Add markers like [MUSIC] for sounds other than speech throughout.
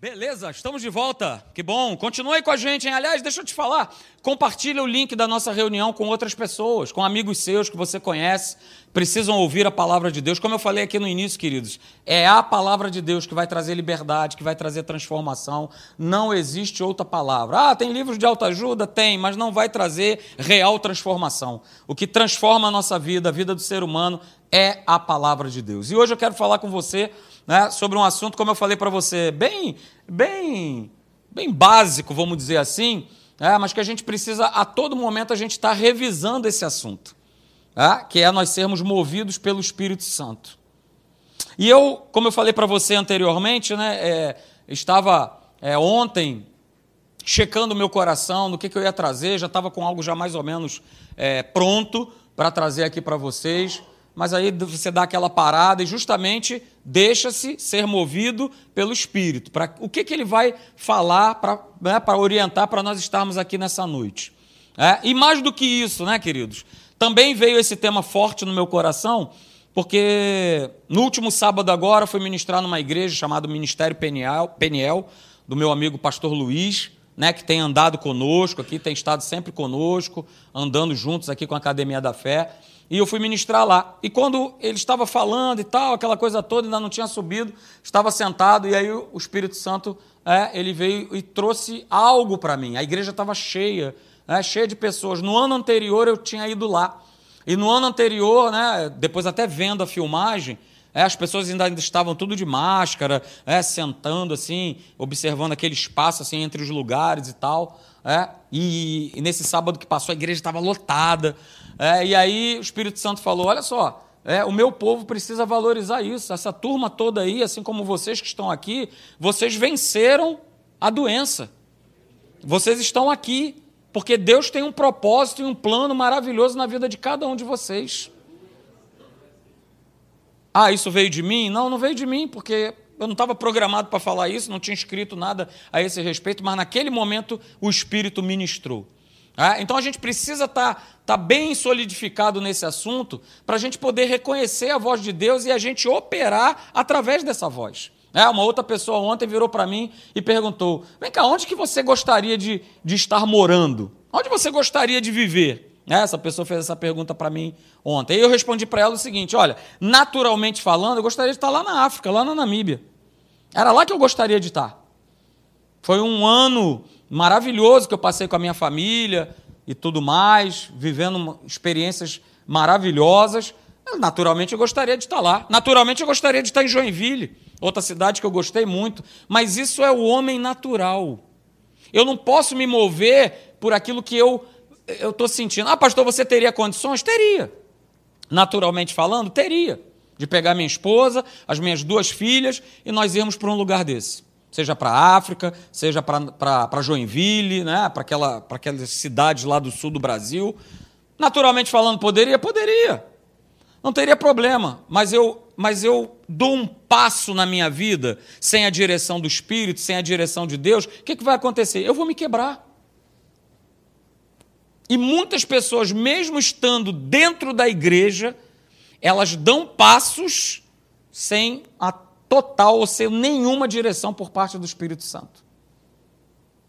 Beleza, estamos de volta. Que bom. Continue com a gente, hein? Aliás, deixa eu te falar. Compartilha o link da nossa reunião com outras pessoas, com amigos seus que você conhece, precisam ouvir a palavra de Deus. Como eu falei aqui no início, queridos, é a palavra de Deus que vai trazer liberdade, que vai trazer transformação. Não existe outra palavra. Ah, tem livros de autoajuda? Tem, mas não vai trazer real transformação. O que transforma a nossa vida, a vida do ser humano, é a palavra de Deus. E hoje eu quero falar com você né, sobre um assunto, como eu falei para você, bem, bem, bem básico, vamos dizer assim, né, mas que a gente precisa, a todo momento, a gente está revisando esse assunto, né, que é nós sermos movidos pelo Espírito Santo. E eu, como eu falei para você anteriormente, né, é, estava é, ontem checando o meu coração no que, que eu ia trazer, já estava com algo já mais ou menos é, pronto para trazer aqui para vocês mas aí você dá aquela parada e justamente deixa-se ser movido pelo Espírito. Para o que, que ele vai falar para né, orientar para nós estarmos aqui nessa noite? É, e mais do que isso, né, queridos? Também veio esse tema forte no meu coração, porque no último sábado agora fui ministrar numa igreja chamada Ministério Peniel, Peniel do meu amigo pastor Luiz, né, que tem andado conosco aqui, tem estado sempre conosco, andando juntos aqui com a Academia da Fé. E eu fui ministrar lá. E quando ele estava falando e tal, aquela coisa toda, ainda não tinha subido, estava sentado, e aí o Espírito Santo, é, ele veio e trouxe algo para mim. A igreja estava cheia, é, cheia de pessoas. No ano anterior eu tinha ido lá. E no ano anterior, né, depois até vendo a filmagem, é, as pessoas ainda estavam tudo de máscara, é, sentando assim, observando aquele espaço assim entre os lugares e tal. É, e, e nesse sábado que passou a igreja estava lotada. É, e aí o Espírito Santo falou: olha só, é, o meu povo precisa valorizar isso. Essa turma toda aí, assim como vocês que estão aqui, vocês venceram a doença. Vocês estão aqui porque Deus tem um propósito e um plano maravilhoso na vida de cada um de vocês. Ah, isso veio de mim? Não, não veio de mim, porque eu não estava programado para falar isso, não tinha escrito nada a esse respeito, mas naquele momento o Espírito ministrou. É? Então a gente precisa estar tá, tá bem solidificado nesse assunto para a gente poder reconhecer a voz de Deus e a gente operar através dessa voz. É, uma outra pessoa ontem virou para mim e perguntou: Vem cá, onde que você gostaria de, de estar morando? Onde você gostaria de viver? Essa pessoa fez essa pergunta para mim ontem. E eu respondi para ela o seguinte: olha, naturalmente falando, eu gostaria de estar lá na África, lá na Namíbia. Era lá que eu gostaria de estar. Foi um ano maravilhoso que eu passei com a minha família e tudo mais, vivendo experiências maravilhosas. Naturalmente eu gostaria de estar lá. Naturalmente eu gostaria de estar em Joinville, outra cidade que eu gostei muito. Mas isso é o homem natural. Eu não posso me mover por aquilo que eu estou sentindo. Ah, pastor, você teria condições? Teria. Naturalmente falando, teria. De pegar minha esposa, as minhas duas filhas e nós irmos para um lugar desse seja para a África, seja para Joinville, né? para aquela, aquelas cidades lá do sul do Brasil. Naturalmente falando, poderia? Poderia. Não teria problema, mas eu, mas eu dou um passo na minha vida sem a direção do Espírito, sem a direção de Deus, o que, que vai acontecer? Eu vou me quebrar. E muitas pessoas, mesmo estando dentro da igreja, elas dão passos sem a total ou sem nenhuma direção por parte do Espírito Santo.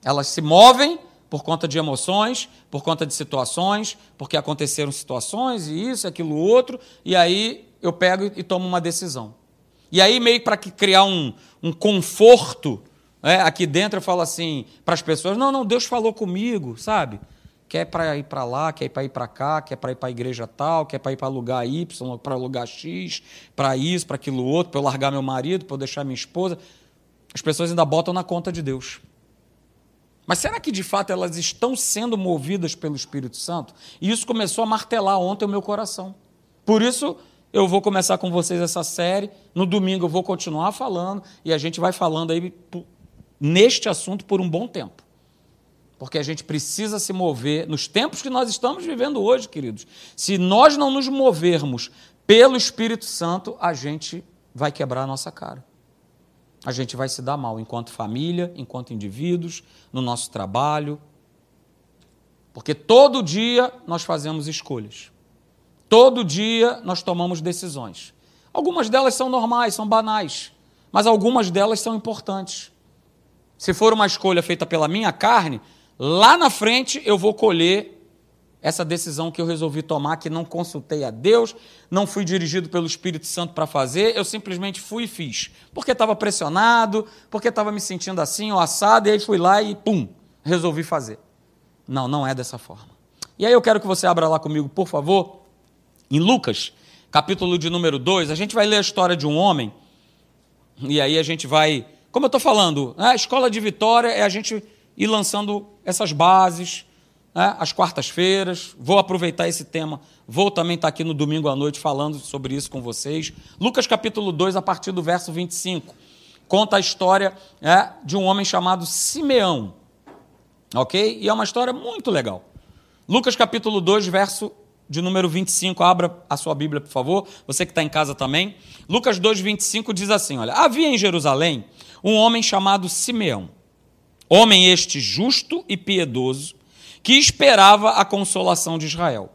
Elas se movem por conta de emoções, por conta de situações, porque aconteceram situações e isso, aquilo, outro, e aí eu pego e tomo uma decisão. E aí, meio para criar um, um conforto é, aqui dentro, eu falo assim para as pessoas: não, não, Deus falou comigo, sabe? Quer para ir para lá, quer para ir para cá, quer para ir para a igreja tal, quer para ir para lugar Y, para lugar X, para isso, para aquilo outro, para eu largar meu marido, para eu deixar minha esposa. As pessoas ainda botam na conta de Deus. Mas será que de fato elas estão sendo movidas pelo Espírito Santo? E isso começou a martelar ontem o meu coração. Por isso eu vou começar com vocês essa série. No domingo eu vou continuar falando e a gente vai falando aí neste assunto por um bom tempo porque a gente precisa se mover nos tempos que nós estamos vivendo hoje, queridos. Se nós não nos movermos pelo Espírito Santo, a gente vai quebrar a nossa cara. A gente vai se dar mal enquanto família, enquanto indivíduos, no nosso trabalho. Porque todo dia nós fazemos escolhas. Todo dia nós tomamos decisões. Algumas delas são normais, são banais, mas algumas delas são importantes. se for uma escolha feita pela minha carne, lá na frente eu vou colher essa decisão que eu resolvi tomar, que não consultei a Deus, não fui dirigido pelo Espírito Santo para fazer, eu simplesmente fui e fiz. Porque estava pressionado, porque estava me sentindo assim, ou assado, e aí fui lá e pum, resolvi fazer. Não, não é dessa forma. E aí eu quero que você abra lá comigo, por favor, em Lucas, capítulo de número 2, a gente vai ler a história de um homem, e aí a gente vai, como eu estou falando, a escola de vitória é a gente ir lançando essas bases, né, às quartas-feiras. Vou aproveitar esse tema. Vou também estar aqui no domingo à noite falando sobre isso com vocês. Lucas capítulo 2, a partir do verso 25, conta a história é, de um homem chamado Simeão. Ok? E é uma história muito legal. Lucas capítulo 2, verso de número 25. Abra a sua Bíblia, por favor. Você que está em casa também. Lucas 2, 25 diz assim: Olha, havia em Jerusalém um homem chamado Simeão. Homem este justo e piedoso que esperava a consolação de Israel.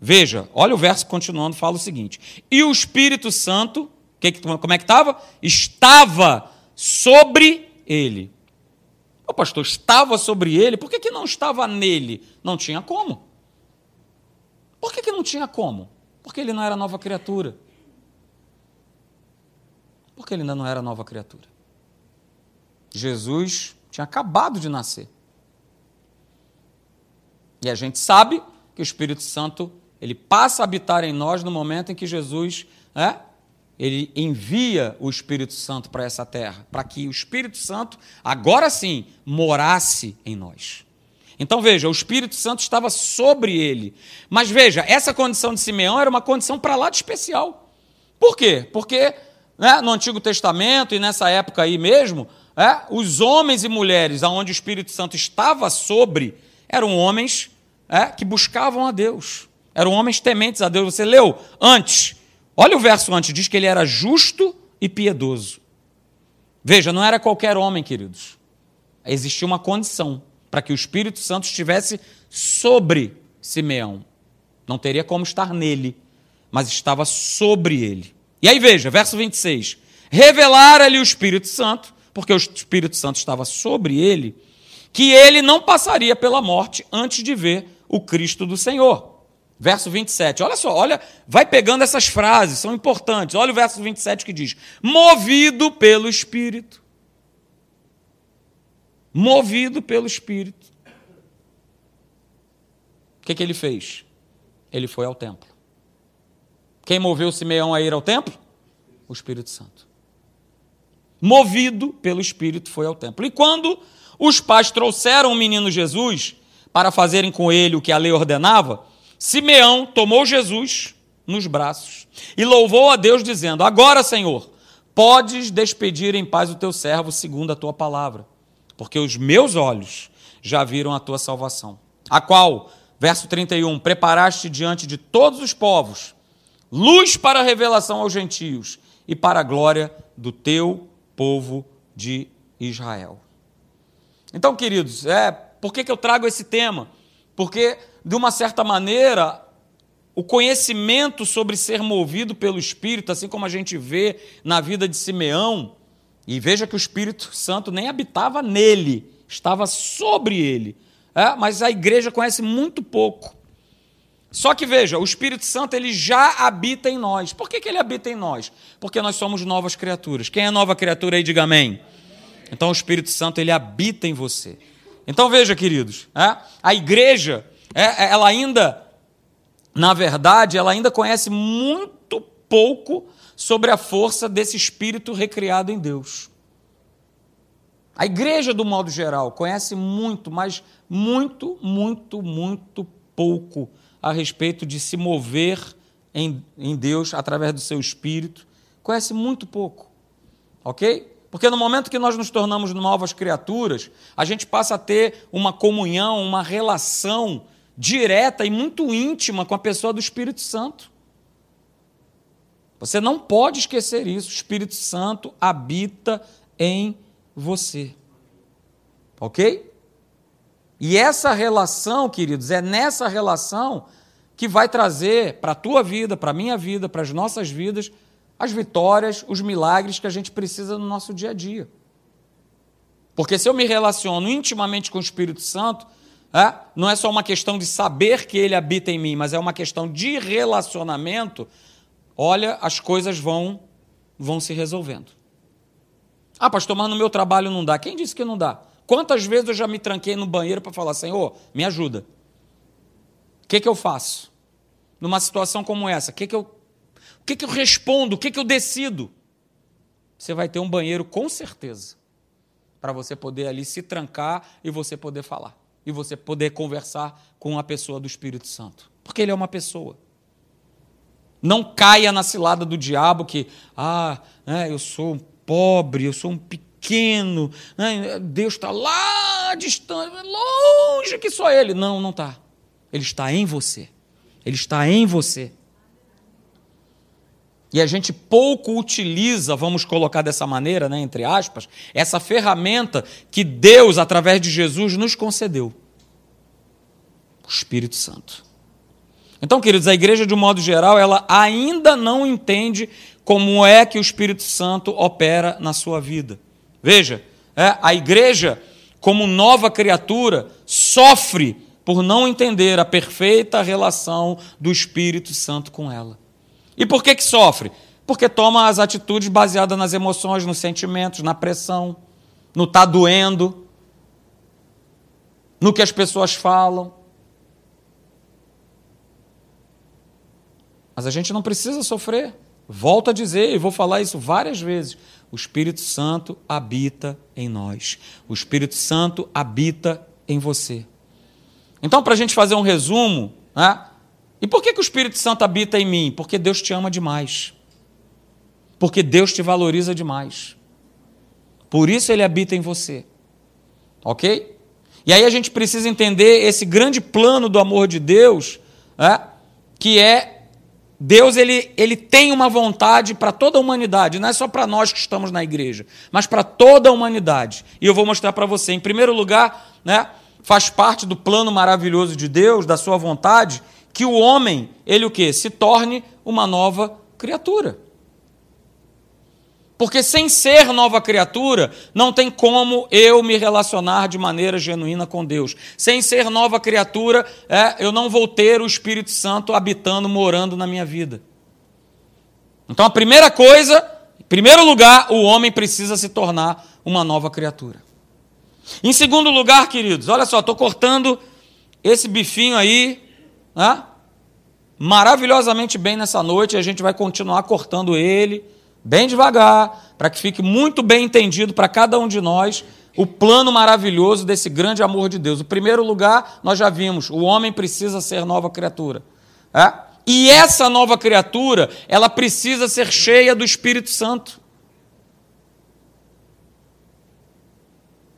Veja, olha o verso continuando, fala o seguinte: E o Espírito Santo, que, como é que estava? Estava sobre ele. O pastor estava sobre ele, por que, que não estava nele? Não tinha como. Por que, que não tinha como? Porque ele não era nova criatura. Porque ele ainda não era nova criatura. Jesus tinha acabado de nascer. E a gente sabe que o Espírito Santo ele passa a habitar em nós no momento em que Jesus é, ele envia o Espírito Santo para essa terra, para que o Espírito Santo, agora sim, morasse em nós. Então veja, o Espírito Santo estava sobre ele. Mas veja, essa condição de Simeão era uma condição para lá de especial. Por quê? Porque né, no Antigo Testamento e nessa época aí mesmo, é, os homens e mulheres aonde o Espírito Santo estava sobre, eram homens é, que buscavam a Deus. Eram homens tementes a Deus. Você leu antes. Olha o verso antes, diz que ele era justo e piedoso. Veja, não era qualquer homem, queridos. Existia uma condição para que o Espírito Santo estivesse sobre Simeão. Não teria como estar nele, mas estava sobre ele. E aí veja, verso 26. Revelara-lhe o Espírito Santo, porque o Espírito Santo estava sobre ele, que ele não passaria pela morte antes de ver o Cristo do Senhor. Verso 27. Olha só, olha, vai pegando essas frases, são importantes. Olha o verso 27 que diz: movido pelo Espírito. Movido pelo Espírito. O que, que ele fez? Ele foi ao templo. Quem moveu Simeão a ir ao templo? O Espírito Santo. Movido pelo Espírito, foi ao templo. E quando os pais trouxeram o menino Jesus para fazerem com ele o que a lei ordenava, Simeão tomou Jesus nos braços e louvou a Deus, dizendo: Agora, Senhor, podes despedir em paz o teu servo segundo a tua palavra, porque os meus olhos já viram a tua salvação, a qual, verso 31, preparaste diante de todos os povos, luz para a revelação aos gentios e para a glória do teu povo de Israel. Então, queridos, é, por que, que eu trago esse tema? Porque, de uma certa maneira, o conhecimento sobre ser movido pelo Espírito, assim como a gente vê na vida de Simeão, e veja que o Espírito Santo nem habitava nele, estava sobre ele. É, mas a igreja conhece muito pouco. Só que veja, o Espírito Santo ele já habita em nós. Por que, que ele habita em nós? Porque nós somos novas criaturas. Quem é nova criatura aí, diga amém. Então o Espírito Santo ele habita em você. Então veja, queridos, é, a igreja, é, é, ela ainda, na verdade, ela ainda conhece muito pouco sobre a força desse Espírito recriado em Deus. A igreja, do modo geral, conhece muito, mas muito, muito, muito pouco a respeito de se mover em, em Deus através do seu Espírito. Conhece muito pouco. Ok? Porque no momento que nós nos tornamos novas criaturas, a gente passa a ter uma comunhão, uma relação direta e muito íntima com a pessoa do Espírito Santo. Você não pode esquecer isso. O Espírito Santo habita em você. Ok? E essa relação, queridos, é nessa relação que vai trazer para a tua vida, para a minha vida, para as nossas vidas, as vitórias, os milagres que a gente precisa no nosso dia a dia. Porque se eu me relaciono intimamente com o Espírito Santo, é, não é só uma questão de saber que ele habita em mim, mas é uma questão de relacionamento. Olha, as coisas vão, vão se resolvendo. Ah, pastor, mas no meu trabalho não dá. Quem disse que não dá? Quantas vezes eu já me tranquei no banheiro para falar, Senhor, me ajuda. O que, que eu faço? Numa situação como essa, o que, que, eu, o que, que eu respondo? O que, que eu decido? Você vai ter um banheiro com certeza para você poder ali se trancar e você poder falar. E você poder conversar com a pessoa do Espírito Santo. Porque ele é uma pessoa. Não caia na cilada do diabo que, ah, né, eu sou um pobre, eu sou um pequeno, né, Deus está lá distante, longe que só Ele. Não, não está. Ele está em você. Ele está em você. E a gente pouco utiliza, vamos colocar dessa maneira, né, entre aspas, essa ferramenta que Deus, através de Jesus, nos concedeu o Espírito Santo. Então, queridos, a igreja, de um modo geral, ela ainda não entende como é que o Espírito Santo opera na sua vida. Veja, é, a igreja, como nova criatura, sofre por não entender a perfeita relação do Espírito Santo com ela. E por que, que sofre? Porque toma as atitudes baseadas nas emoções, nos sentimentos, na pressão, no tá doendo, no que as pessoas falam. Mas a gente não precisa sofrer. Volto a dizer, e vou falar isso várias vezes: o Espírito Santo habita em nós. O Espírito Santo habita em você. Então, para a gente fazer um resumo, né, e por que, que o Espírito Santo habita em mim? Porque Deus te ama demais. Porque Deus te valoriza demais. Por isso ele habita em você. Ok? E aí a gente precisa entender esse grande plano do amor de Deus, né? que é Deus ele, ele tem uma vontade para toda a humanidade, não é só para nós que estamos na igreja, mas para toda a humanidade. E eu vou mostrar para você. Em primeiro lugar, né, faz parte do plano maravilhoso de Deus, da sua vontade, que o homem, ele o quê? Se torne uma nova criatura. Porque sem ser nova criatura, não tem como eu me relacionar de maneira genuína com Deus. Sem ser nova criatura, é, eu não vou ter o Espírito Santo habitando, morando na minha vida. Então a primeira coisa, em primeiro lugar, o homem precisa se tornar uma nova criatura. Em segundo lugar, queridos, olha só, estou cortando esse bifinho aí, né? maravilhosamente bem nessa noite, a gente vai continuar cortando ele, bem devagar, para que fique muito bem entendido para cada um de nós o plano maravilhoso desse grande amor de Deus. O primeiro lugar, nós já vimos, o homem precisa ser nova criatura. É? E essa nova criatura, ela precisa ser cheia do Espírito Santo.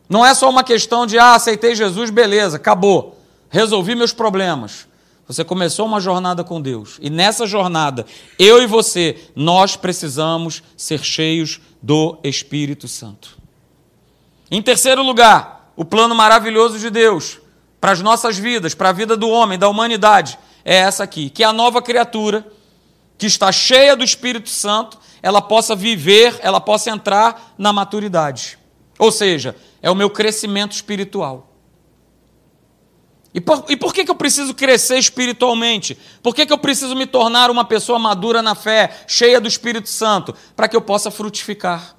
Não é só uma questão de, ah, aceitei Jesus, beleza, acabou, resolvi meus problemas. Você começou uma jornada com Deus. E nessa jornada, eu e você, nós precisamos ser cheios do Espírito Santo. Em terceiro lugar, o plano maravilhoso de Deus para as nossas vidas, para a vida do homem, da humanidade, é essa aqui: que a nova criatura, que está cheia do Espírito Santo, ela possa viver, ela possa entrar na maturidade. Ou seja, é o meu crescimento espiritual. E por, e por que, que eu preciso crescer espiritualmente? Por que, que eu preciso me tornar uma pessoa madura na fé, cheia do Espírito Santo? Para que eu possa frutificar.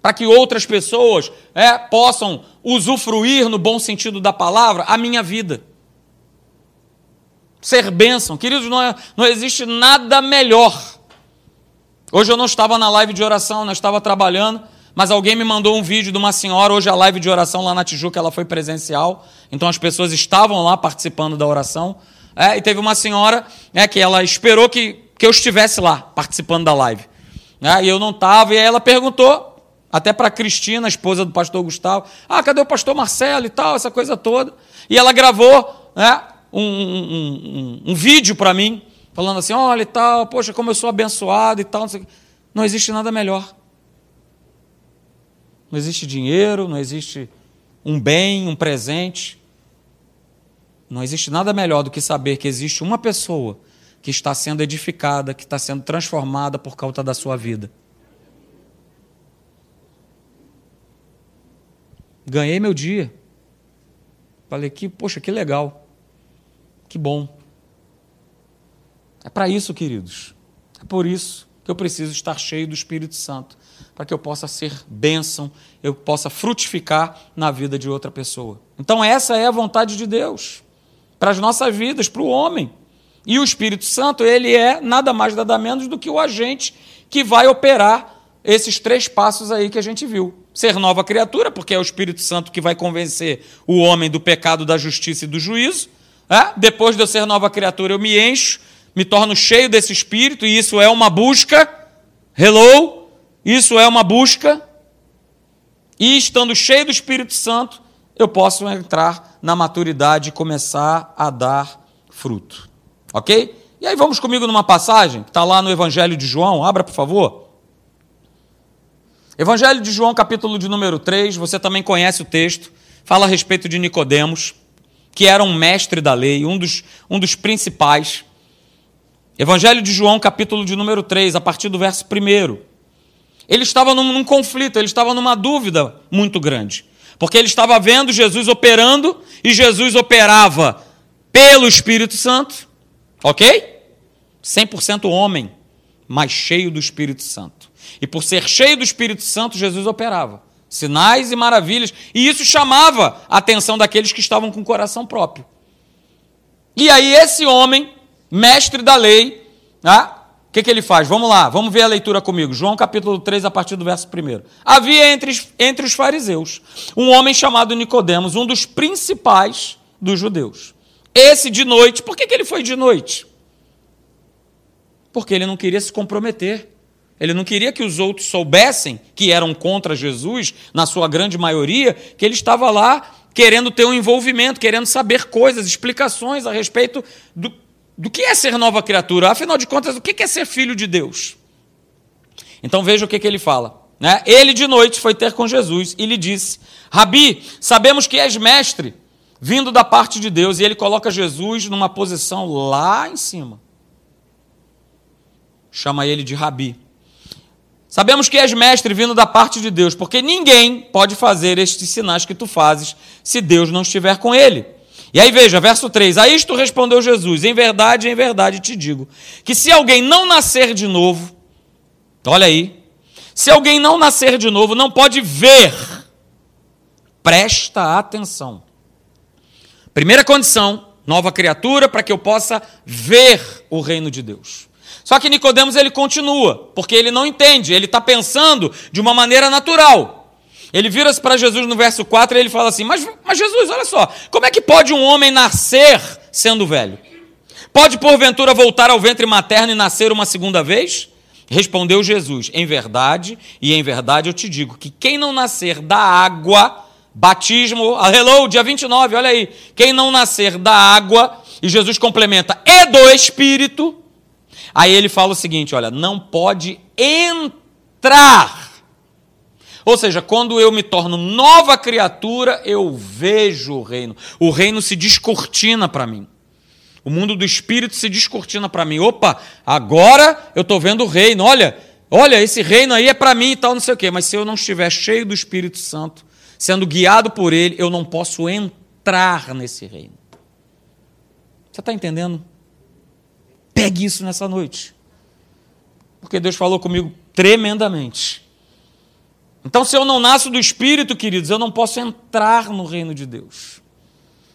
Para que outras pessoas é, possam usufruir, no bom sentido da palavra, a minha vida. Ser bênção. Queridos, não, é, não existe nada melhor. Hoje eu não estava na live de oração, não estava trabalhando mas alguém me mandou um vídeo de uma senhora, hoje a live de oração lá na Tijuca, ela foi presencial, então as pessoas estavam lá participando da oração, é, e teve uma senhora é, que ela esperou que, que eu estivesse lá, participando da live, é, e eu não estava, e aí ela perguntou, até para Cristina, esposa do pastor Gustavo, ah, cadê o pastor Marcelo e tal, essa coisa toda, e ela gravou né, um, um, um, um vídeo para mim, falando assim, olha e tal, poxa, como eu sou abençoado e tal, não, não existe nada melhor. Não existe dinheiro, não existe um bem, um presente. Não existe nada melhor do que saber que existe uma pessoa que está sendo edificada, que está sendo transformada por causa da sua vida. ganhei meu dia. Falei que, poxa, que legal. Que bom. É para isso, queridos. É por isso que eu preciso estar cheio do Espírito Santo, para que eu possa ser bênção, eu possa frutificar na vida de outra pessoa. Então, essa é a vontade de Deus para as nossas vidas, para o homem. E o Espírito Santo, ele é nada mais, nada menos do que o agente que vai operar esses três passos aí que a gente viu. Ser nova criatura, porque é o Espírito Santo que vai convencer o homem do pecado, da justiça e do juízo. É? Depois de eu ser nova criatura, eu me encho, me torno cheio desse Espírito, e isso é uma busca. Hello? Isso é uma busca. E estando cheio do Espírito Santo, eu posso entrar na maturidade e começar a dar fruto. Ok? E aí vamos comigo numa passagem que está lá no Evangelho de João, abra por favor. Evangelho de João, capítulo de número 3, você também conhece o texto, fala a respeito de Nicodemos, que era um mestre da lei, um dos, um dos principais. Evangelho de João, capítulo de número 3, a partir do verso 1. Ele estava num, num conflito, ele estava numa dúvida muito grande. Porque ele estava vendo Jesus operando e Jesus operava pelo Espírito Santo, ok? 100% homem, mas cheio do Espírito Santo. E por ser cheio do Espírito Santo, Jesus operava sinais e maravilhas, e isso chamava a atenção daqueles que estavam com o coração próprio. E aí, esse homem, mestre da lei, né, que, que ele faz? Vamos lá, vamos ver a leitura comigo. João capítulo 3, a partir do verso 1. Havia entre, entre os fariseus um homem chamado Nicodemos, um dos principais dos judeus. Esse de noite, por que, que ele foi de noite? Porque ele não queria se comprometer. Ele não queria que os outros soubessem que eram contra Jesus, na sua grande maioria, que ele estava lá querendo ter um envolvimento, querendo saber coisas, explicações a respeito do, do que é ser nova criatura. Afinal de contas, o que é ser filho de Deus? Então veja o que, que ele fala. Né? Ele de noite foi ter com Jesus e lhe disse: Rabi, sabemos que és mestre, vindo da parte de Deus. E ele coloca Jesus numa posição lá em cima. Chama ele de Rabi. Sabemos que és mestre vindo da parte de Deus, porque ninguém pode fazer estes sinais que tu fazes se Deus não estiver com ele. E aí veja, verso 3: A isto respondeu Jesus: Em verdade, em verdade te digo, que se alguém não nascer de novo, olha aí, se alguém não nascer de novo, não pode ver. Presta atenção. Primeira condição, nova criatura, para que eu possa ver o reino de Deus. Só que Nicodemos ele continua, porque ele não entende, ele está pensando de uma maneira natural. Ele vira-se para Jesus no verso 4 e ele fala assim: mas, mas Jesus, olha só, como é que pode um homem nascer sendo velho? Pode porventura voltar ao ventre materno e nascer uma segunda vez? Respondeu Jesus: Em verdade, e em verdade eu te digo que quem não nascer da água, batismo, hello, dia 29, olha aí. Quem não nascer da água, e Jesus complementa, e do Espírito. Aí ele fala o seguinte: olha, não pode entrar ou seja, quando eu me torno nova criatura, eu vejo o reino. O reino se descortina para mim. O mundo do espírito se descortina para mim. Opa, agora eu estou vendo o reino. Olha, olha, esse reino aí é para mim e tal, não sei o quê. Mas se eu não estiver cheio do Espírito Santo, sendo guiado por ele, eu não posso entrar nesse reino. Você está entendendo? Pegue isso nessa noite. Porque Deus falou comigo tremendamente. Então, se eu não nasço do Espírito, queridos, eu não posso entrar no reino de Deus.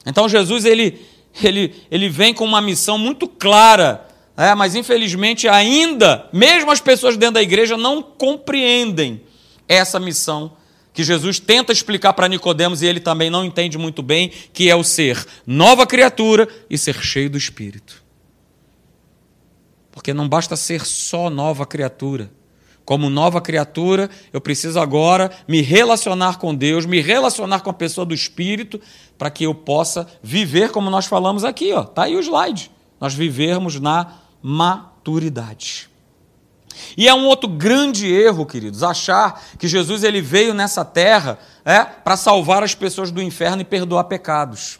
Então, Jesus ele, ele, ele vem com uma missão muito clara, é, mas infelizmente ainda, mesmo as pessoas dentro da igreja não compreendem essa missão que Jesus tenta explicar para Nicodemos e ele também não entende muito bem, que é o ser nova criatura e ser cheio do Espírito. Porque não basta ser só nova criatura. Como nova criatura, eu preciso agora me relacionar com Deus, me relacionar com a pessoa do Espírito, para que eu possa viver como nós falamos aqui, ó. Tá aí o slide. Nós vivermos na maturidade. E é um outro grande erro, queridos, achar que Jesus ele veio nessa terra é, para salvar as pessoas do inferno e perdoar pecados.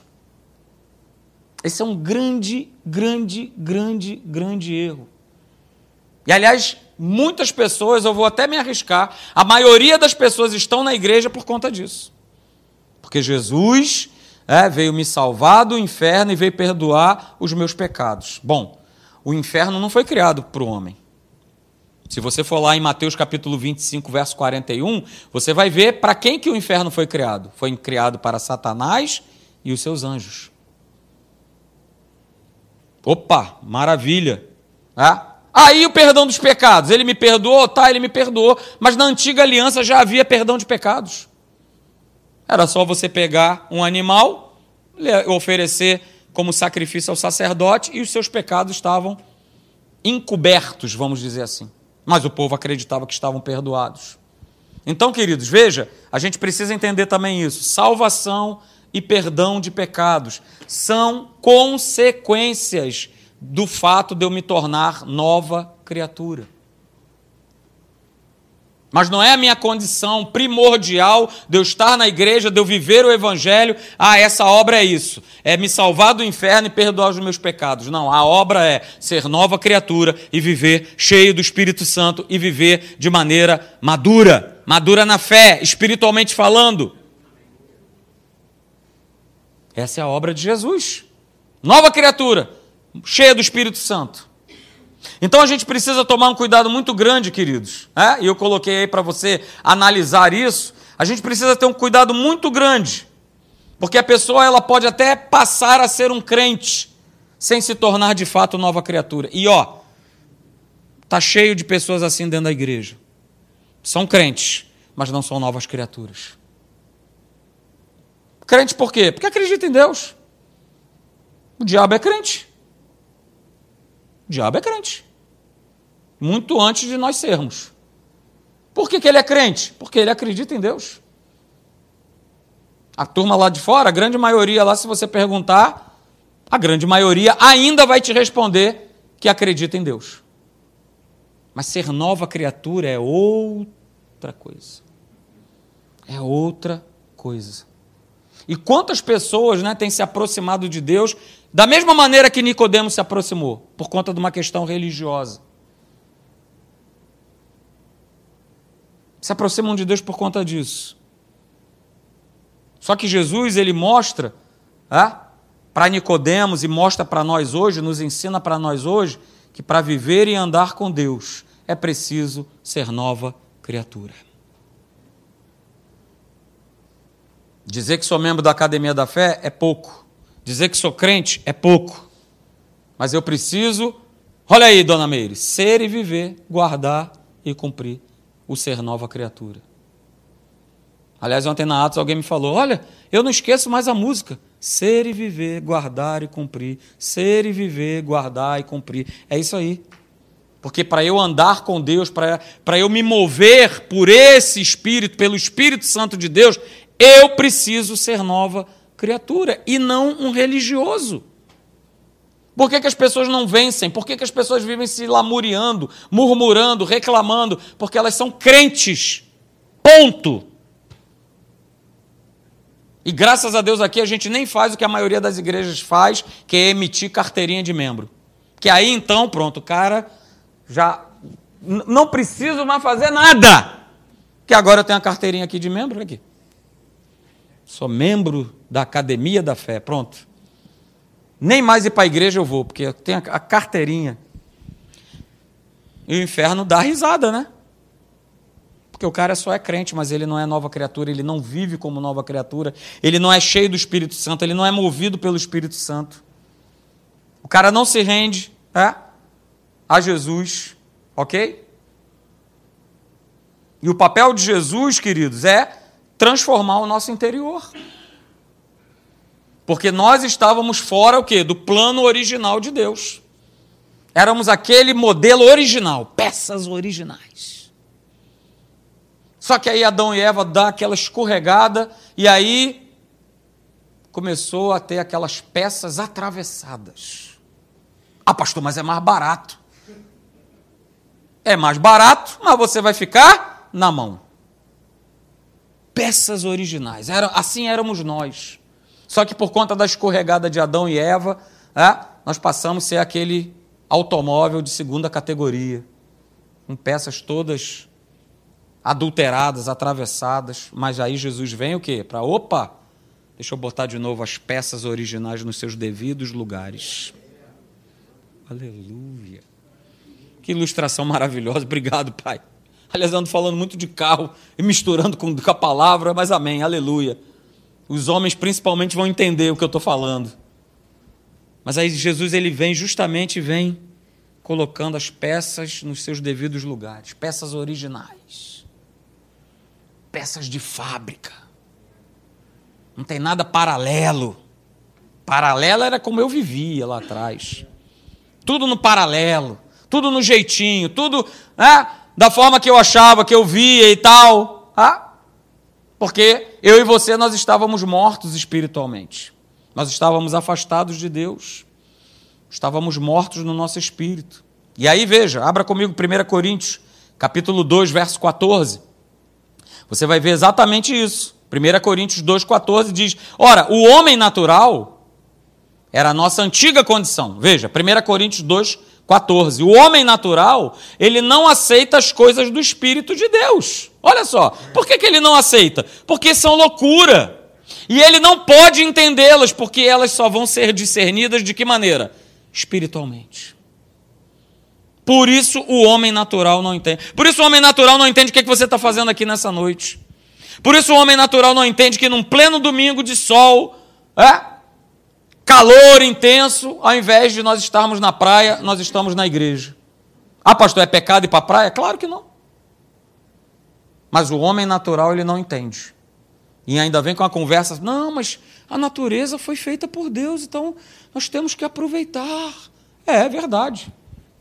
Esse é um grande, grande, grande, grande erro. E aliás, muitas pessoas, eu vou até me arriscar, a maioria das pessoas estão na igreja por conta disso. Porque Jesus é, veio me salvar do inferno e veio perdoar os meus pecados. Bom, o inferno não foi criado para o homem. Se você for lá em Mateus capítulo 25, verso 41, você vai ver para quem que o inferno foi criado. Foi criado para Satanás e os seus anjos. Opa, maravilha. É? Aí o perdão dos pecados, ele me perdoou, tá, ele me perdoou, mas na antiga aliança já havia perdão de pecados. Era só você pegar um animal, oferecer como sacrifício ao sacerdote e os seus pecados estavam encobertos, vamos dizer assim. Mas o povo acreditava que estavam perdoados. Então, queridos, veja, a gente precisa entender também isso. Salvação e perdão de pecados são consequências do fato de eu me tornar nova criatura. Mas não é a minha condição primordial de eu estar na igreja, de eu viver o evangelho. Ah, essa obra é isso. É me salvar do inferno e perdoar os meus pecados. Não, a obra é ser nova criatura e viver cheio do Espírito Santo e viver de maneira madura, madura na fé, espiritualmente falando. Essa é a obra de Jesus. Nova criatura, cheia do Espírito Santo. Então a gente precisa tomar um cuidado muito grande, queridos. Né? E eu coloquei aí para você analisar isso. A gente precisa ter um cuidado muito grande, porque a pessoa ela pode até passar a ser um crente sem se tornar de fato nova criatura. E ó, tá cheio de pessoas assim dentro da igreja. São crentes, mas não são novas criaturas. Crente por quê? Porque acredita em Deus. O diabo é crente. O diabo é crente. Muito antes de nós sermos. Por que, que ele é crente? Porque ele acredita em Deus. A turma lá de fora, a grande maioria lá, se você perguntar, a grande maioria ainda vai te responder que acredita em Deus. Mas ser nova criatura é outra coisa. É outra coisa. E quantas pessoas né, têm se aproximado de Deus da mesma maneira que Nicodemos se aproximou, por conta de uma questão religiosa. Se aproximam de Deus por conta disso. Só que Jesus, ele mostra é, para Nicodemos e mostra para nós hoje, nos ensina para nós hoje, que para viver e andar com Deus é preciso ser nova criatura. Dizer que sou membro da Academia da Fé é pouco. Dizer que sou crente é pouco. Mas eu preciso, olha aí, dona Meire, ser e viver, guardar e cumprir o ser nova criatura. Aliás, ontem na Atos alguém me falou: olha, eu não esqueço mais a música. Ser e viver, guardar e cumprir. Ser e viver, guardar e cumprir. É isso aí. Porque para eu andar com Deus, para eu me mover por esse Espírito, pelo Espírito Santo de Deus, eu preciso ser nova criatura e não um religioso. Por que, que as pessoas não vencem? Por que, que as pessoas vivem se lamuriando, murmurando, reclamando? Porque elas são crentes. Ponto. E graças a Deus aqui a gente nem faz o que a maioria das igrejas faz, que é emitir carteirinha de membro. Que aí então, pronto, o cara já não precisa mais fazer nada. Que agora eu tenho a carteirinha aqui de membro aqui. Sou membro da Academia da Fé. Pronto. Nem mais ir para a igreja eu vou, porque eu tenho a carteirinha. E o inferno dá risada, né? Porque o cara só é crente, mas ele não é nova criatura, ele não vive como nova criatura, ele não é cheio do Espírito Santo, ele não é movido pelo Espírito Santo. O cara não se rende é, a Jesus, ok? E o papel de Jesus, queridos, é transformar o nosso interior. Porque nós estávamos fora o quê? Do plano original de Deus. Éramos aquele modelo original, peças originais. Só que aí Adão e Eva dá aquela escorregada e aí começou a ter aquelas peças atravessadas. Ah, pastor, mas é mais barato. É mais barato, mas você vai ficar na mão peças originais. Era, assim éramos nós. Só que por conta da escorregada de Adão e Eva, é, nós passamos a ser aquele automóvel de segunda categoria, com peças todas adulteradas, atravessadas. Mas aí Jesus vem o quê? Para, opa, Deixa eu botar de novo as peças originais nos seus devidos lugares. Aleluia. Que ilustração maravilhosa. [LAUGHS] Obrigado, Pai. Aliás, ando falando muito de carro e misturando com, com a palavra, mas amém, aleluia. Os homens principalmente vão entender o que eu estou falando. Mas aí Jesus ele vem justamente vem colocando as peças nos seus devidos lugares, peças originais, peças de fábrica. Não tem nada paralelo. Paralelo era como eu vivia lá atrás. Tudo no paralelo, tudo no jeitinho, tudo né, da forma que eu achava, que eu via e tal. Ah, porque eu e você nós estávamos mortos espiritualmente. Nós estávamos afastados de Deus. Estávamos mortos no nosso espírito. E aí veja, abra comigo 1 Coríntios, capítulo 2, verso 14. Você vai ver exatamente isso. 1 Coríntios 2,14 diz: Ora, o homem natural era a nossa antiga condição. Veja, 1 Coríntios 2,14. O homem natural, ele não aceita as coisas do Espírito de Deus. Olha só, por que, que ele não aceita? Porque são loucura. E ele não pode entendê-las, porque elas só vão ser discernidas de que maneira? Espiritualmente. Por isso o homem natural não entende. Por isso o homem natural não entende o que, é que você está fazendo aqui nessa noite. Por isso o homem natural não entende que num pleno domingo de sol, é, calor intenso, ao invés de nós estarmos na praia, nós estamos na igreja. Ah, pastor, é pecado ir para a praia? Claro que não. Mas o homem natural ele não entende. E ainda vem com a conversa, não, mas a natureza foi feita por Deus, então nós temos que aproveitar. É, é verdade.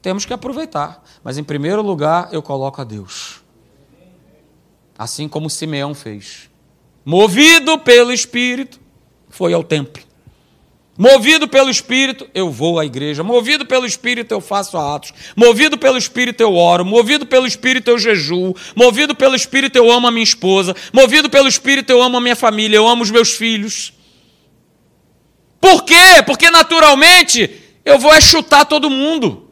Temos que aproveitar. Mas em primeiro lugar, eu coloco a Deus assim como Simeão fez. Movido pelo Espírito, foi ao templo. Movido pelo Espírito, eu vou à igreja. Movido pelo Espírito, eu faço atos. Movido pelo Espírito, eu oro. Movido pelo Espírito, eu jejuo. Movido pelo Espírito, eu amo a minha esposa. Movido pelo Espírito, eu amo a minha família. Eu amo os meus filhos. Por quê? Porque naturalmente eu vou é chutar todo mundo.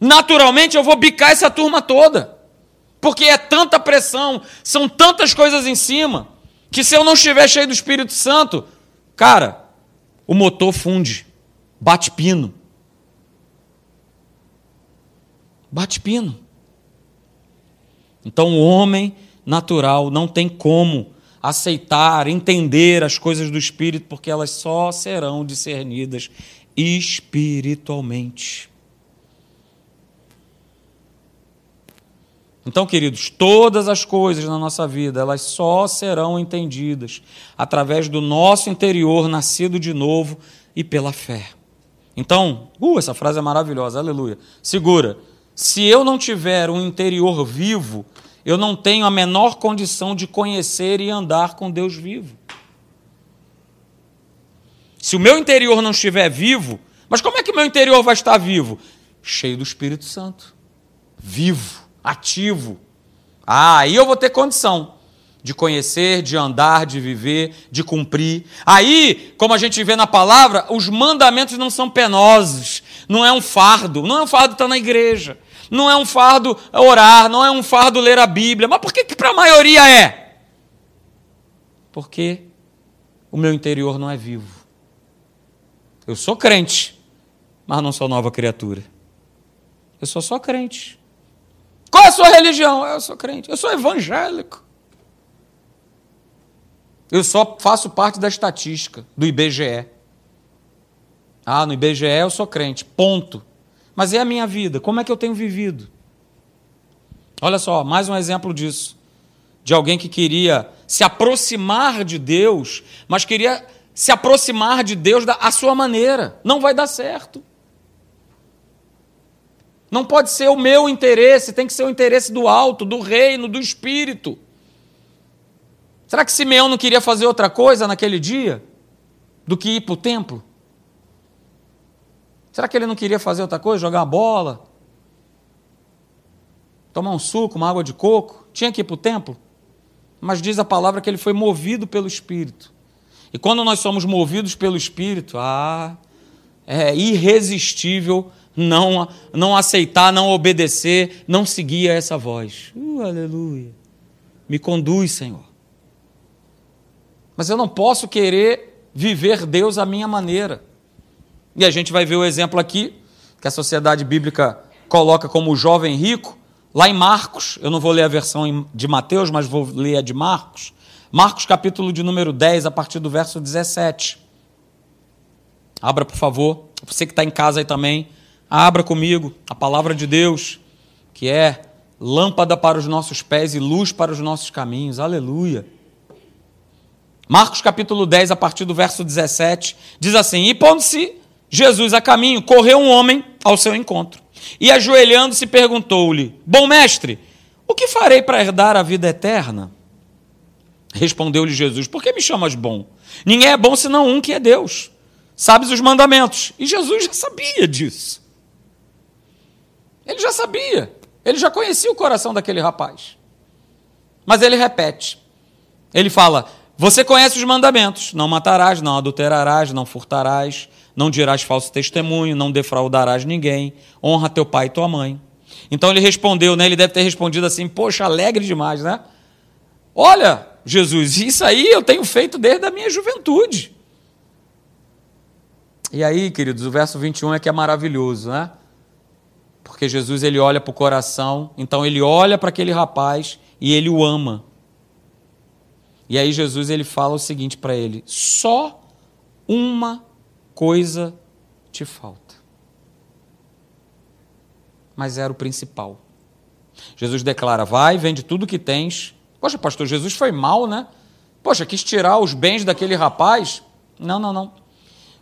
Naturalmente eu vou bicar essa turma toda. Porque é tanta pressão, são tantas coisas em cima, que se eu não estiver cheio do Espírito Santo, cara, o motor funde, bate pino. Bate pino. Então o homem natural não tem como aceitar, entender as coisas do Espírito, porque elas só serão discernidas espiritualmente. Então, queridos, todas as coisas na nossa vida, elas só serão entendidas através do nosso interior nascido de novo e pela fé. Então, uh, essa frase é maravilhosa, aleluia. Segura. Se eu não tiver um interior vivo, eu não tenho a menor condição de conhecer e andar com Deus vivo. Se o meu interior não estiver vivo, mas como é que o meu interior vai estar vivo? Cheio do Espírito Santo. Vivo ativo. Ah, aí eu vou ter condição de conhecer, de andar, de viver, de cumprir. Aí, como a gente vê na palavra, os mandamentos não são penosos, não é um fardo, não é um fardo estar na igreja, não é um fardo orar, não é um fardo ler a Bíblia. Mas por que, que para a maioria é? Porque o meu interior não é vivo. Eu sou crente, mas não sou nova criatura. Eu sou só crente. Qual é a sua religião? Eu sou crente. Eu sou evangélico. Eu só faço parte da estatística do IBGE. Ah, no IBGE eu sou crente. Ponto. Mas é a minha vida. Como é que eu tenho vivido? Olha só, mais um exemplo disso. De alguém que queria se aproximar de Deus, mas queria se aproximar de Deus da a sua maneira. Não vai dar certo. Não pode ser o meu interesse, tem que ser o interesse do alto, do reino, do espírito. Será que Simeão não queria fazer outra coisa naquele dia do que ir para o templo? Será que ele não queria fazer outra coisa? Jogar bola? Tomar um suco, uma água de coco? Tinha que ir para o templo? Mas diz a palavra que ele foi movido pelo Espírito. E quando nós somos movidos pelo Espírito, ah, é irresistível não, não aceitar, não obedecer, não seguir a essa voz. Uh, aleluia. Me conduz, Senhor. Mas eu não posso querer viver Deus à minha maneira. E a gente vai ver o exemplo aqui, que a sociedade bíblica coloca como o jovem rico, lá em Marcos, eu não vou ler a versão de Mateus, mas vou ler a de Marcos. Marcos, capítulo de número 10, a partir do verso 17. Abra, por favor. Você que está em casa aí também, abra comigo a palavra de Deus, que é lâmpada para os nossos pés e luz para os nossos caminhos. Aleluia. Marcos capítulo 10, a partir do verso 17, diz assim: E pondo-se Jesus a caminho, correu um homem ao seu encontro. E ajoelhando-se, perguntou-lhe: Bom mestre, o que farei para herdar a vida eterna? Respondeu-lhe Jesus: Por que me chamas bom? Ninguém é bom senão um que é Deus. Sabes os mandamentos. E Jesus já sabia disso. Ele já sabia. Ele já conhecia o coração daquele rapaz. Mas ele repete. Ele fala: Você conhece os mandamentos: não matarás, não adulterarás, não furtarás, não dirás falso testemunho, não defraudarás ninguém, honra teu pai e tua mãe. Então ele respondeu, né? Ele deve ter respondido assim: Poxa, alegre demais, né? Olha, Jesus, isso aí eu tenho feito desde a minha juventude. E aí, queridos, o verso 21 é que é maravilhoso, né? Porque Jesus ele olha para o coração, então ele olha para aquele rapaz e ele o ama. E aí Jesus ele fala o seguinte para ele: só uma coisa te falta. Mas era o principal. Jesus declara: vai, vende tudo que tens. Poxa, pastor, Jesus foi mal, né? Poxa, quis tirar os bens daquele rapaz. Não, não, não.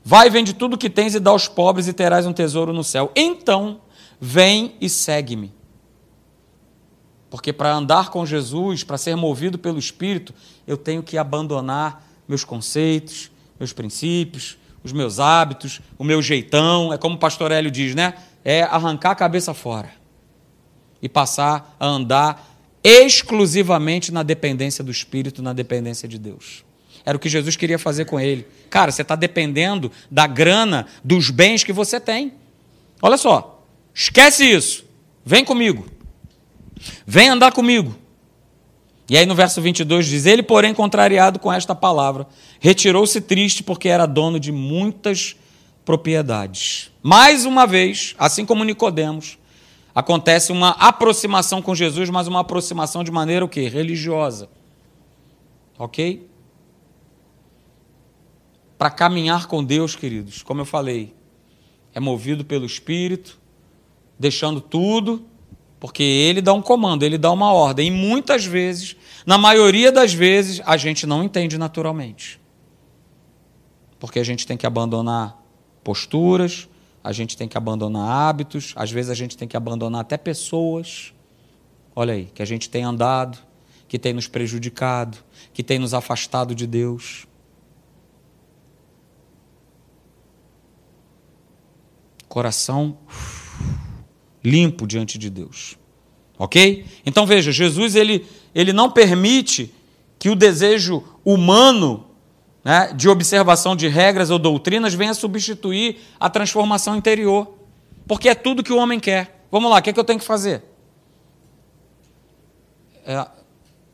Vai, vende tudo que tens e dá aos pobres e terás um tesouro no céu. Então Vem e segue-me. Porque para andar com Jesus, para ser movido pelo Espírito, eu tenho que abandonar meus conceitos, meus princípios, os meus hábitos, o meu jeitão. É como o pastor Hélio diz, né? É arrancar a cabeça fora e passar a andar exclusivamente na dependência do Espírito, na dependência de Deus. Era o que Jesus queria fazer com ele. Cara, você está dependendo da grana, dos bens que você tem. Olha só, Esquece isso. Vem comigo. Vem andar comigo. E aí no verso 22 diz: Ele, porém, contrariado com esta palavra, retirou-se triste porque era dono de muitas propriedades. Mais uma vez, assim como Nicodemos, acontece uma aproximação com Jesus, mas uma aproximação de maneira o quê? Religiosa. OK? Para caminhar com Deus, queridos, como eu falei, é movido pelo Espírito, deixando tudo, porque ele dá um comando, ele dá uma ordem. E muitas vezes, na maioria das vezes, a gente não entende naturalmente. Porque a gente tem que abandonar posturas, a gente tem que abandonar hábitos, às vezes a gente tem que abandonar até pessoas. Olha aí, que a gente tem andado, que tem nos prejudicado, que tem nos afastado de Deus. Coração limpo diante de Deus. Ok? Então veja, Jesus ele, ele não permite que o desejo humano né, de observação de regras ou doutrinas venha substituir a transformação interior. Porque é tudo que o homem quer. Vamos lá, o que, é que eu tenho que fazer? É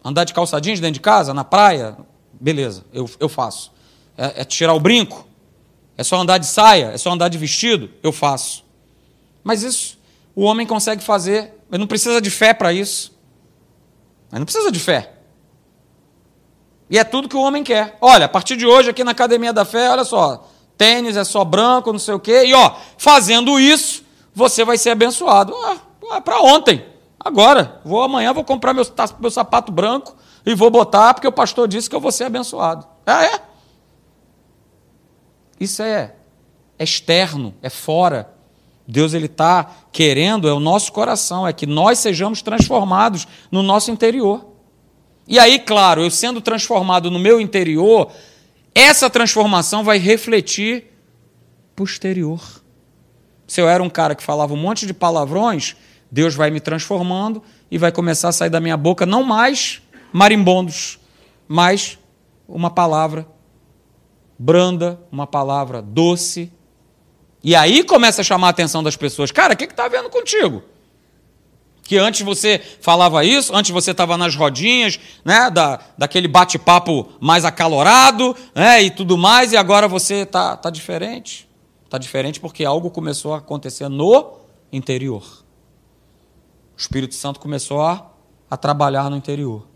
andar de calça jeans dentro de casa, na praia? Beleza, eu, eu faço. É, é tirar o brinco? É só andar de saia? É só andar de vestido? Eu faço. Mas isso o homem consegue fazer, ele não precisa de fé para isso. Ele não precisa de fé. E é tudo que o homem quer. Olha, a partir de hoje, aqui na Academia da Fé, olha só, tênis é só branco, não sei o quê, e ó, fazendo isso, você vai ser abençoado. Ah, para ontem, agora, vou amanhã, vou comprar meu, meu sapato branco e vou botar, porque o pastor disse que eu vou ser abençoado. Ah, é? Isso é, é externo, é fora. Deus ele está querendo é o nosso coração, é que nós sejamos transformados no nosso interior. E aí, claro, eu sendo transformado no meu interior, essa transformação vai refletir posterior. Se eu era um cara que falava um monte de palavrões, Deus vai me transformando e vai começar a sair da minha boca não mais marimbondos, mas uma palavra branda, uma palavra doce, e aí começa a chamar a atenção das pessoas. Cara, o que está vendo contigo? Que antes você falava isso, antes você estava nas rodinhas, né, da, daquele bate-papo mais acalorado, né, e tudo mais, e agora você está tá diferente. Está diferente porque algo começou a acontecer no interior. O Espírito Santo começou a, a trabalhar no interior.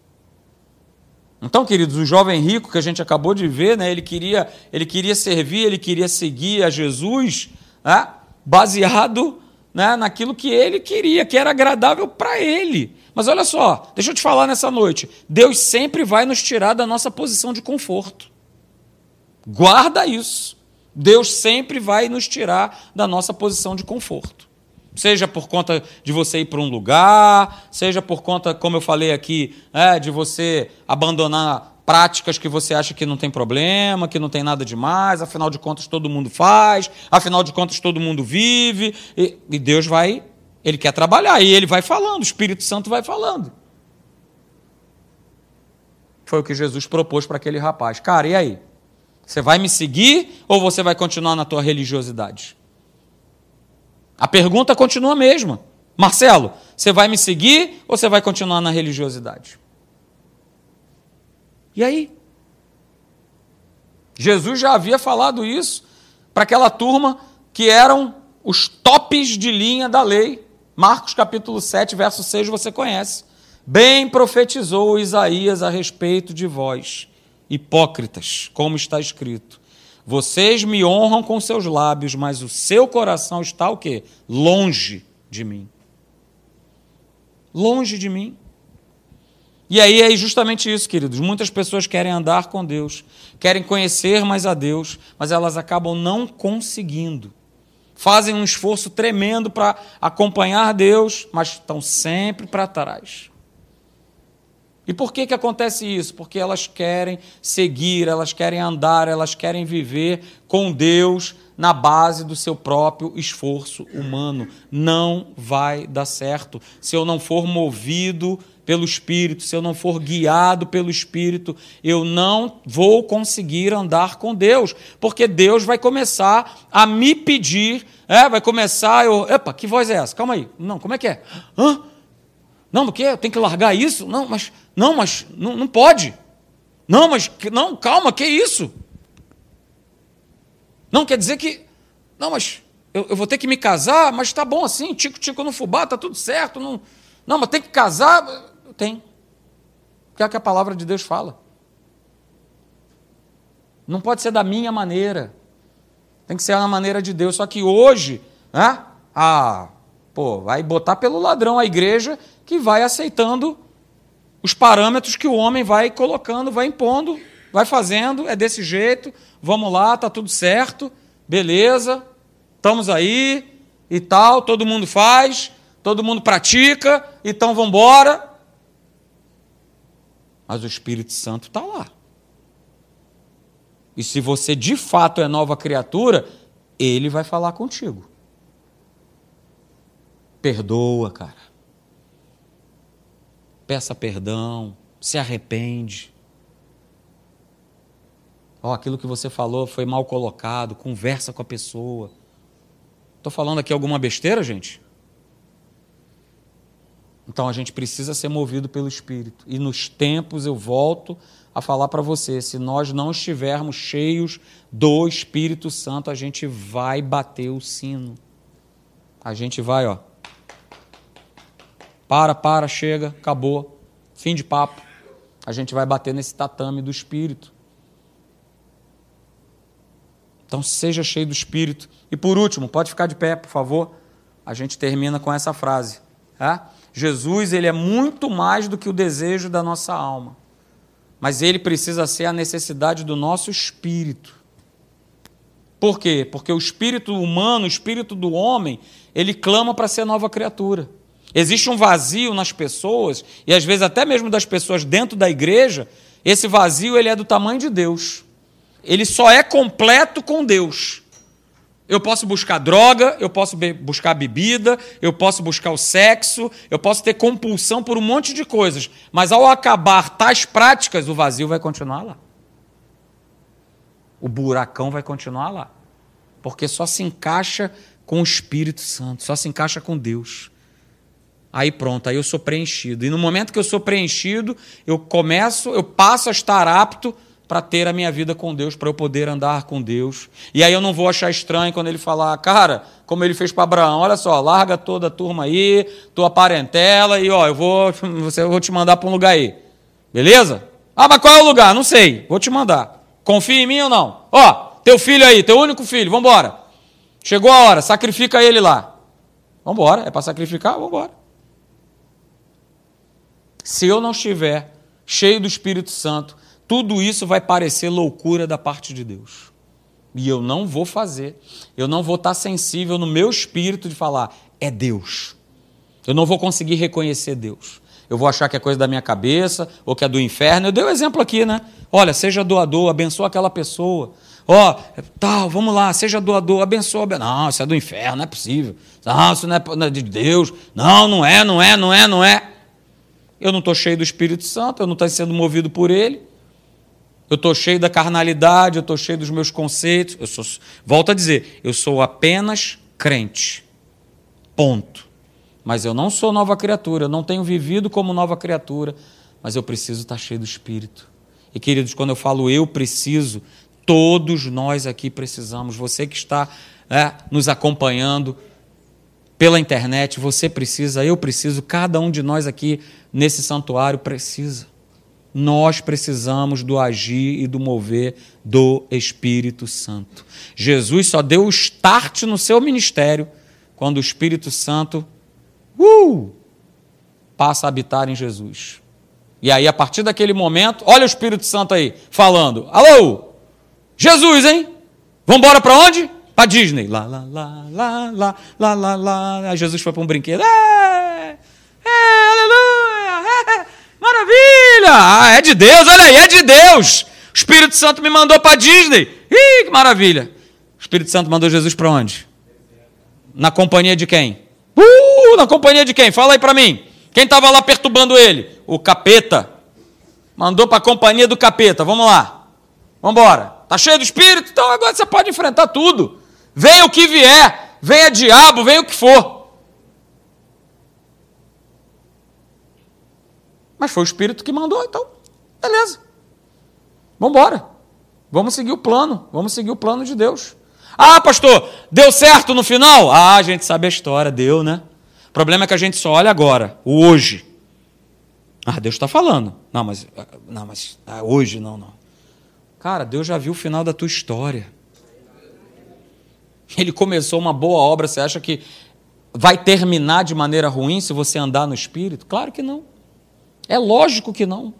Então, queridos, o jovem rico que a gente acabou de ver, né, ele, queria, ele queria servir, ele queria seguir a Jesus, né, baseado né, naquilo que ele queria, que era agradável para ele. Mas olha só, deixa eu te falar nessa noite: Deus sempre vai nos tirar da nossa posição de conforto. Guarda isso. Deus sempre vai nos tirar da nossa posição de conforto. Seja por conta de você ir para um lugar, seja por conta, como eu falei aqui, é, de você abandonar práticas que você acha que não tem problema, que não tem nada demais, afinal de contas todo mundo faz, afinal de contas todo mundo vive, e, e Deus vai, Ele quer trabalhar, e Ele vai falando, o Espírito Santo vai falando. Foi o que Jesus propôs para aquele rapaz. Cara, e aí? Você vai me seguir ou você vai continuar na tua religiosidade? A pergunta continua a mesma. Marcelo, você vai me seguir ou você vai continuar na religiosidade? E aí? Jesus já havia falado isso para aquela turma que eram os tops de linha da lei. Marcos capítulo 7, verso 6, você conhece. Bem profetizou Isaías a respeito de vós, hipócritas, como está escrito. Vocês me honram com seus lábios, mas o seu coração está o quê? Longe de mim. Longe de mim. E aí é justamente isso, queridos. Muitas pessoas querem andar com Deus, querem conhecer mais a Deus, mas elas acabam não conseguindo. Fazem um esforço tremendo para acompanhar Deus, mas estão sempre para trás. E por que, que acontece isso? Porque elas querem seguir, elas querem andar, elas querem viver com Deus na base do seu próprio esforço humano. Não vai dar certo se eu não for movido pelo Espírito, se eu não for guiado pelo Espírito, eu não vou conseguir andar com Deus, porque Deus vai começar a me pedir, é, vai começar, eu, epa, que voz é essa? Calma aí, não, como é que é? Hã? Não, do que? Eu tenho que largar isso? Não, mas, não, mas, não, não pode. Não, mas, não, calma, que isso? Não, quer dizer que, não, mas, eu, eu vou ter que me casar, mas está bom assim, tico-tico no fubá, está tudo certo, não, não, mas tem que casar, tem. Que é o que a palavra de Deus fala. Não pode ser da minha maneira. Tem que ser na maneira de Deus. Só que hoje, né? Ah, pô, vai botar pelo ladrão a igreja que vai aceitando os parâmetros que o homem vai colocando, vai impondo, vai fazendo, é desse jeito, vamos lá, tá tudo certo, beleza, estamos aí e tal, todo mundo faz, todo mundo pratica, então vamos embora mas o Espírito Santo está lá. E se você de fato é nova criatura, ele vai falar contigo. Perdoa, cara. Peça perdão, se arrepende. Oh, aquilo que você falou foi mal colocado, conversa com a pessoa. Estou falando aqui alguma besteira, gente? Então a gente precisa ser movido pelo Espírito. E nos tempos eu volto a falar para você: se nós não estivermos cheios do Espírito Santo, a gente vai bater o sino. A gente vai, ó. Para, para, chega, acabou. Fim de papo. A gente vai bater nesse tatame do Espírito. Então seja cheio do Espírito. E por último, pode ficar de pé, por favor. A gente termina com essa frase. Tá? Jesus ele é muito mais do que o desejo da nossa alma, mas ele precisa ser a necessidade do nosso espírito. Por quê? Porque o espírito humano, o espírito do homem, ele clama para ser nova criatura. Existe um vazio nas pessoas, e às vezes até mesmo das pessoas dentro da igreja, esse vazio ele é do tamanho de Deus. Ele só é completo com Deus. Eu posso buscar droga, eu posso be buscar bebida, eu posso buscar o sexo, eu posso ter compulsão por um monte de coisas, mas ao acabar tais práticas, o vazio vai continuar lá. O buracão vai continuar lá. Porque só se encaixa com o Espírito Santo, só se encaixa com Deus. Aí pronto, aí eu sou preenchido. E no momento que eu sou preenchido, eu começo, eu passo a estar apto para ter a minha vida com Deus, para eu poder andar com Deus. E aí eu não vou achar estranho quando ele falar, cara, como ele fez para Abraão, olha só, larga toda a turma aí, tua parentela e ó, eu vou, [LAUGHS] você, eu vou te mandar para um lugar aí. Beleza? Ah, mas qual é o lugar? Não sei. Vou te mandar. Confia em mim ou não? Ó, teu filho aí, teu único filho, vamos embora. Chegou a hora, sacrifica ele lá. Vamos embora, é para sacrificar? Vamos embora. Se eu não estiver cheio do Espírito Santo, tudo isso vai parecer loucura da parte de Deus. E eu não vou fazer. Eu não vou estar sensível no meu espírito de falar, é Deus. Eu não vou conseguir reconhecer Deus. Eu vou achar que é coisa da minha cabeça ou que é do inferno. Eu dei o um exemplo aqui, né? Olha, seja doador, abençoa aquela pessoa. Ó, oh, tal, vamos lá, seja doador, abençoa. Não, isso é do inferno, não é possível. Não, isso não é de Deus. Não, não é, não é, não é, não é. Eu não estou cheio do Espírito Santo, eu não estou sendo movido por ele eu estou cheio da carnalidade, eu estou cheio dos meus conceitos. Eu sou, volto a dizer, eu sou apenas crente. Ponto. Mas eu não sou nova criatura, eu não tenho vivido como nova criatura, mas eu preciso estar cheio do Espírito. E queridos, quando eu falo eu preciso, todos nós aqui precisamos. Você que está é, nos acompanhando pela internet, você precisa, eu preciso, cada um de nós aqui nesse santuário precisa nós precisamos do agir e do mover do Espírito Santo. Jesus só deu o start no seu ministério quando o Espírito Santo uh, passa a habitar em Jesus. E aí, a partir daquele momento, olha o Espírito Santo aí falando: Alô, Jesus, hein? Vamos embora para onde? Para Disney. Lá, lá, lá, lá, lá, lá, lá, lá. Aí Jesus foi para um brinquedo. É, é, aleluia! É, Maravilha! Ah, é de Deus, olha aí, é de Deus. O Espírito Santo me mandou para Disney. Ih, que maravilha! O Espírito Santo mandou Jesus para onde? Na companhia de quem? Uh, na companhia de quem? Fala aí para mim. Quem estava lá perturbando ele? O capeta. Mandou para a companhia do capeta. Vamos lá. Vamos embora. Tá cheio do Espírito? Então agora você pode enfrentar tudo. Venha o que vier. Venha diabo, venha o que for. Mas foi o Espírito que mandou, então, beleza. Vamos embora. Vamos seguir o plano. Vamos seguir o plano de Deus. Ah, pastor, deu certo no final? Ah, a gente sabe a história, deu, né? O problema é que a gente só olha agora, o hoje. Ah, Deus está falando. Não, mas, não, mas ah, hoje não, não. Cara, Deus já viu o final da tua história. Ele começou uma boa obra, você acha que vai terminar de maneira ruim se você andar no Espírito? Claro que não. É lógico que não.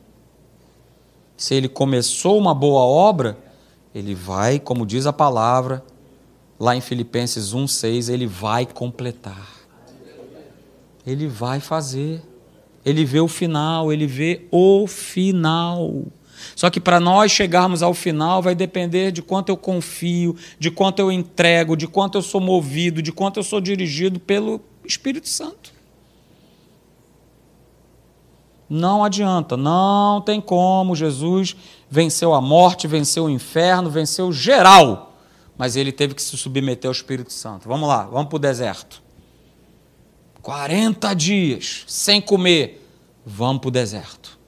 Se ele começou uma boa obra, ele vai, como diz a palavra, lá em Filipenses 1,6, ele vai completar. Ele vai fazer. Ele vê o final, ele vê o final. Só que para nós chegarmos ao final vai depender de quanto eu confio, de quanto eu entrego, de quanto eu sou movido, de quanto eu sou dirigido pelo Espírito Santo. Não adianta, não tem como. Jesus venceu a morte, venceu o inferno, venceu geral. Mas ele teve que se submeter ao Espírito Santo. Vamos lá, vamos para o deserto. 40 dias sem comer. Vamos para o deserto.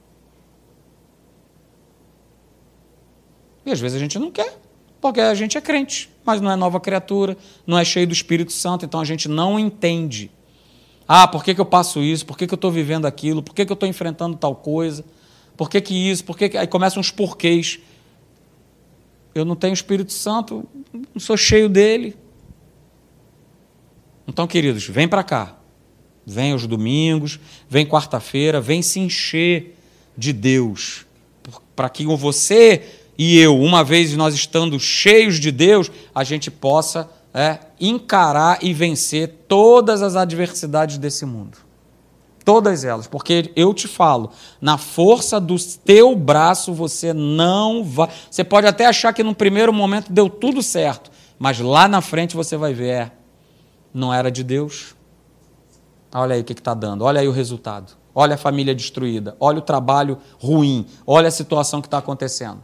E às vezes a gente não quer, porque a gente é crente, mas não é nova criatura, não é cheio do Espírito Santo, então a gente não entende ah, por que, que eu passo isso? Por que, que eu estou vivendo aquilo? Por que, que eu estou enfrentando tal coisa? Por que, que isso? Por que, que... Aí começam uns porquês. Eu não tenho Espírito Santo, não sou cheio dele. Então, queridos, vem para cá. Vem aos domingos, vem quarta-feira, vem se encher de Deus. Para que você e eu, uma vez nós estando cheios de Deus, a gente possa é, encarar e vencer todas as adversidades desse mundo. Todas elas, porque eu te falo, na força do teu braço você não vai. Você pode até achar que no primeiro momento deu tudo certo, mas lá na frente você vai ver, é, não era de Deus. Olha aí o que está dando, olha aí o resultado. Olha a família destruída, olha o trabalho ruim, olha a situação que está acontecendo.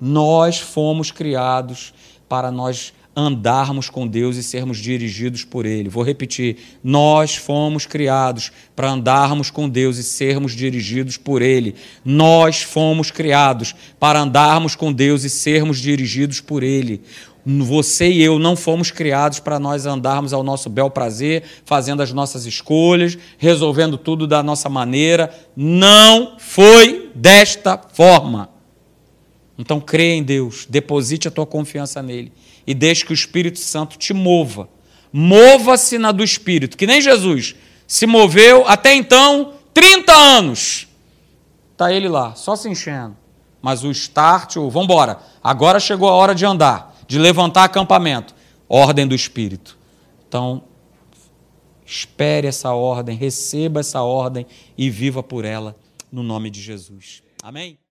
Nós fomos criados para nós andarmos com Deus e sermos dirigidos por Ele. Vou repetir: nós fomos criados para andarmos com Deus e sermos dirigidos por Ele. Nós fomos criados para andarmos com Deus e sermos dirigidos por Ele. Você e eu não fomos criados para nós andarmos ao nosso bel prazer, fazendo as nossas escolhas, resolvendo tudo da nossa maneira. Não foi desta forma. Então crê em Deus, deposite a tua confiança nele e deixe que o Espírito Santo te mova. Mova-se na do Espírito, que nem Jesus se moveu até então 30 anos. Está ele lá, só se enchendo. Mas o start, o vamos embora, agora chegou a hora de andar, de levantar acampamento. Ordem do Espírito. Então, espere essa ordem, receba essa ordem e viva por ela, no nome de Jesus. Amém?